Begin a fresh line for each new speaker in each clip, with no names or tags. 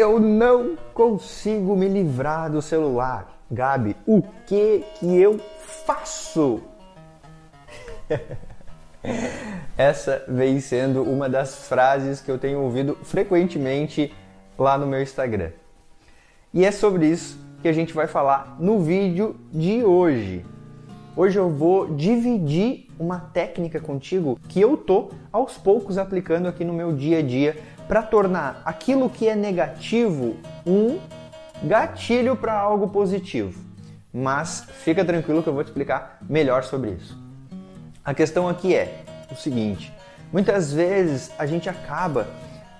Eu não consigo me livrar do celular. Gabi, o que que eu faço? Essa vem sendo uma das frases que eu tenho ouvido frequentemente lá no meu Instagram. E é sobre isso que a gente vai falar no vídeo de hoje. Hoje eu vou dividir uma técnica contigo que eu tô aos poucos aplicando aqui no meu dia a dia para tornar aquilo que é negativo um gatilho para algo positivo. Mas fica tranquilo que eu vou te explicar melhor sobre isso. A questão aqui é o seguinte: muitas vezes a gente acaba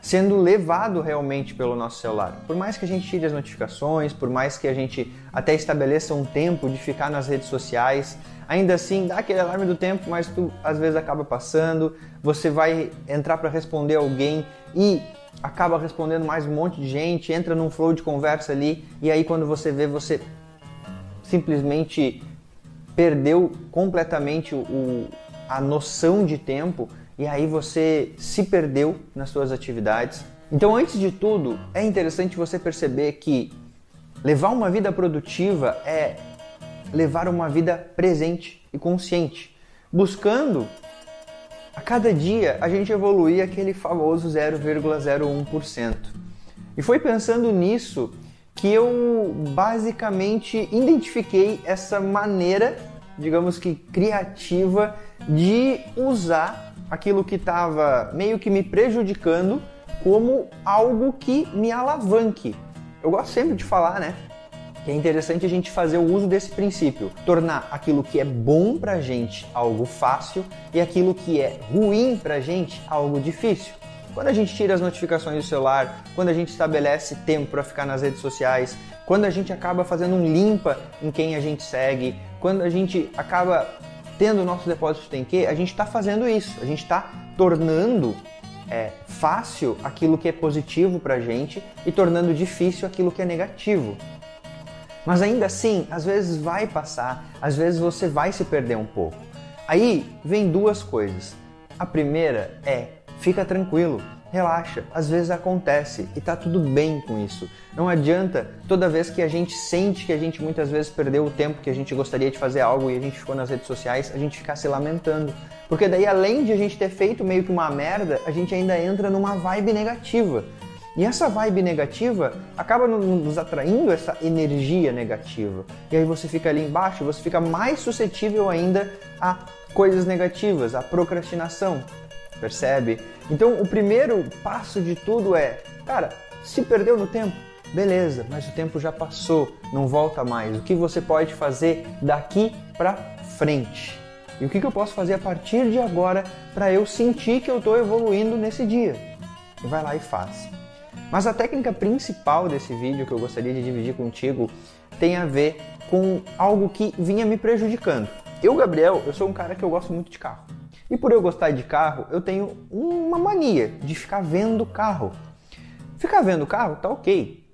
sendo levado realmente pelo nosso celular. Por mais que a gente tire as notificações, por mais que a gente até estabeleça um tempo de ficar nas redes sociais, ainda assim dá aquele alarme do tempo, mas tu às vezes acaba passando, você vai entrar para responder alguém e acaba respondendo mais um monte de gente, entra num flow de conversa ali e aí quando você vê você simplesmente perdeu completamente o, a noção de tempo e aí você se perdeu nas suas atividades. Então, antes de tudo, é interessante você perceber que levar uma vida produtiva é levar uma vida presente e consciente, buscando a cada dia a gente evoluir aquele famoso 0,01%. E foi pensando nisso que eu basicamente identifiquei essa maneira, digamos que criativa, de usar aquilo que estava meio que me prejudicando como algo que me alavanque. Eu gosto sempre de falar, né? Que é interessante a gente fazer o uso desse princípio, tornar aquilo que é bom pra gente algo fácil e aquilo que é ruim pra gente algo difícil. Quando a gente tira as notificações do celular, quando a gente estabelece tempo para ficar nas redes sociais, quando a gente acaba fazendo um limpa em quem a gente segue, quando a gente acaba tendo o nosso depósito tem que, a gente está fazendo isso, a gente está tornando é, fácil aquilo que é positivo para a gente e tornando difícil aquilo que é negativo. Mas ainda assim, às vezes vai passar, às vezes você vai se perder um pouco. Aí vem duas coisas. A primeira é fica tranquilo, relaxa, às vezes acontece e tá tudo bem com isso. Não adianta toda vez que a gente sente que a gente muitas vezes perdeu o tempo que a gente gostaria de fazer algo e a gente ficou nas redes sociais, a gente ficar se lamentando. Porque daí além de a gente ter feito meio que uma merda, a gente ainda entra numa vibe negativa. E essa vibe negativa acaba nos atraindo essa energia negativa. E aí você fica ali embaixo, você fica mais suscetível ainda a coisas negativas, a procrastinação percebe? Então, o primeiro passo de tudo é, cara, se perdeu no tempo, beleza, mas o tempo já passou, não volta mais. O que você pode fazer daqui para frente? E o que, eu posso fazer a partir de agora para eu sentir que eu estou evoluindo nesse dia? E vai lá e faz. Mas a técnica principal desse vídeo que eu gostaria de dividir contigo tem a ver com algo que vinha me prejudicando. Eu, Gabriel, eu sou um cara que eu gosto muito de carro. E por eu gostar de carro, eu tenho uma mania de ficar vendo carro. Ficar vendo carro tá ok.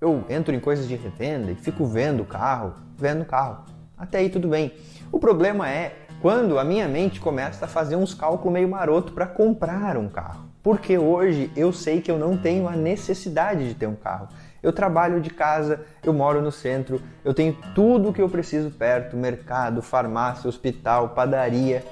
Eu entro em coisas de revenda e fico vendo carro, vendo carro. Até aí tudo bem. O problema é quando a minha mente começa a fazer uns cálculos meio maroto para comprar um carro. Porque hoje eu sei que eu não tenho a necessidade de ter um carro. Eu trabalho de casa, eu moro no centro, eu tenho tudo o que eu preciso perto: mercado, farmácia, hospital, padaria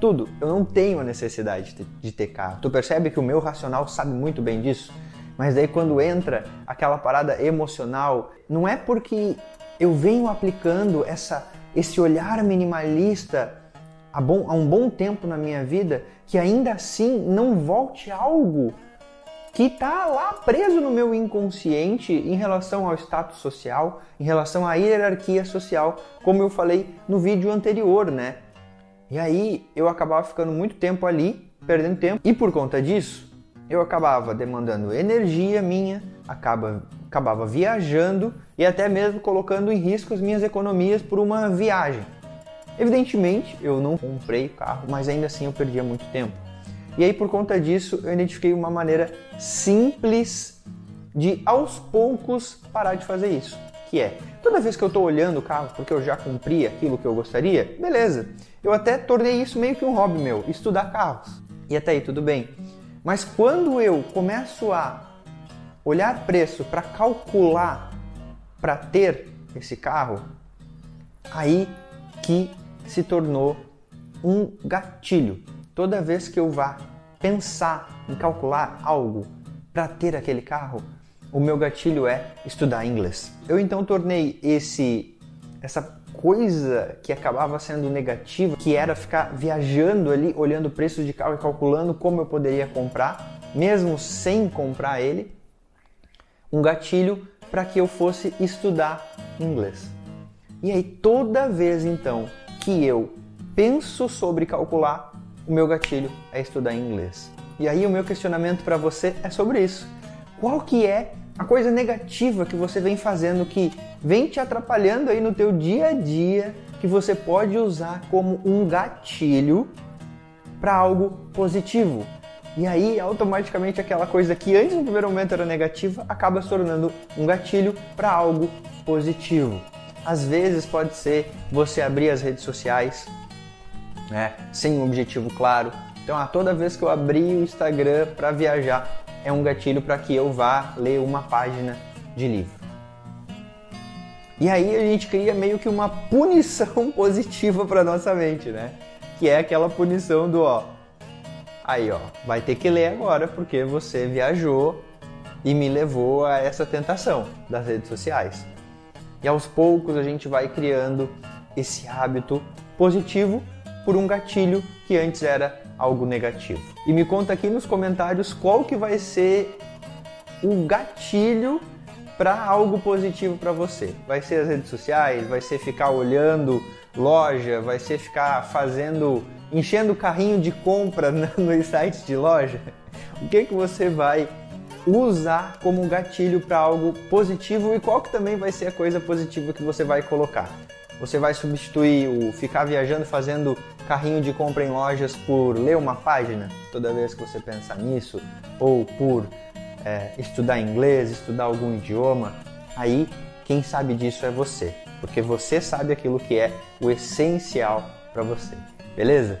tudo. Eu não tenho a necessidade de ter carro. Tu percebe que o meu racional sabe muito bem disso? Mas daí quando entra aquela parada emocional, não é porque eu venho aplicando essa, esse olhar minimalista há, bom, há um bom tempo na minha vida que ainda assim não volte algo que está lá preso no meu inconsciente em relação ao status social, em relação à hierarquia social, como eu falei no vídeo anterior, né? E aí eu acabava ficando muito tempo ali perdendo tempo e por conta disso eu acabava demandando energia minha, acaba, acabava viajando e até mesmo colocando em risco as minhas economias por uma viagem. Evidentemente, eu não comprei o carro, mas ainda assim eu perdia muito tempo. E aí, por conta disso, eu identifiquei uma maneira simples de aos poucos parar de fazer isso, que é toda vez que eu estou olhando o carro porque eu já cumpri aquilo que eu gostaria, beleza. Eu até tornei isso meio que um hobby meu, estudar carros. E até aí tudo bem. Mas quando eu começo a olhar preço para calcular para ter esse carro, aí que se tornou um gatilho. Toda vez que eu vá pensar em calcular algo para ter aquele carro, o meu gatilho é estudar inglês. Eu então tornei esse essa coisa que acabava sendo negativa, que era ficar viajando ali, olhando preços de carro e calculando como eu poderia comprar, mesmo sem comprar ele, um gatilho para que eu fosse estudar inglês. E aí toda vez então que eu penso sobre calcular, o meu gatilho é estudar inglês. E aí o meu questionamento para você é sobre isso. Qual que é a coisa negativa que você vem fazendo que vem te atrapalhando aí no teu dia a dia, que você pode usar como um gatilho para algo positivo? E aí, automaticamente, aquela coisa que antes no primeiro momento era negativa acaba se tornando um gatilho para algo positivo. Às vezes pode ser você abrir as redes sociais né, sem um objetivo claro. Então, ah, toda vez que eu abrir o Instagram para viajar, é um gatilho para que eu vá ler uma página de livro. E aí a gente cria meio que uma punição positiva para nossa mente, né? Que é aquela punição do ó, aí ó, vai ter que ler agora porque você viajou e me levou a essa tentação das redes sociais. E aos poucos a gente vai criando esse hábito positivo por um gatilho que antes era algo negativo. E me conta aqui nos comentários qual que vai ser o gatilho para algo positivo para você. Vai ser as redes sociais, vai ser ficar olhando loja, vai ser ficar fazendo, enchendo o carrinho de compra nos sites de loja. O que que você vai usar como gatilho para algo positivo e qual que também vai ser a coisa positiva que você vai colocar. Você vai substituir o ficar viajando fazendo carrinho de compra em lojas por ler uma página toda vez que você pensar nisso, ou por é, estudar inglês, estudar algum idioma. Aí quem sabe disso é você, porque você sabe aquilo que é o essencial para você, beleza?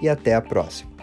e até a próxima.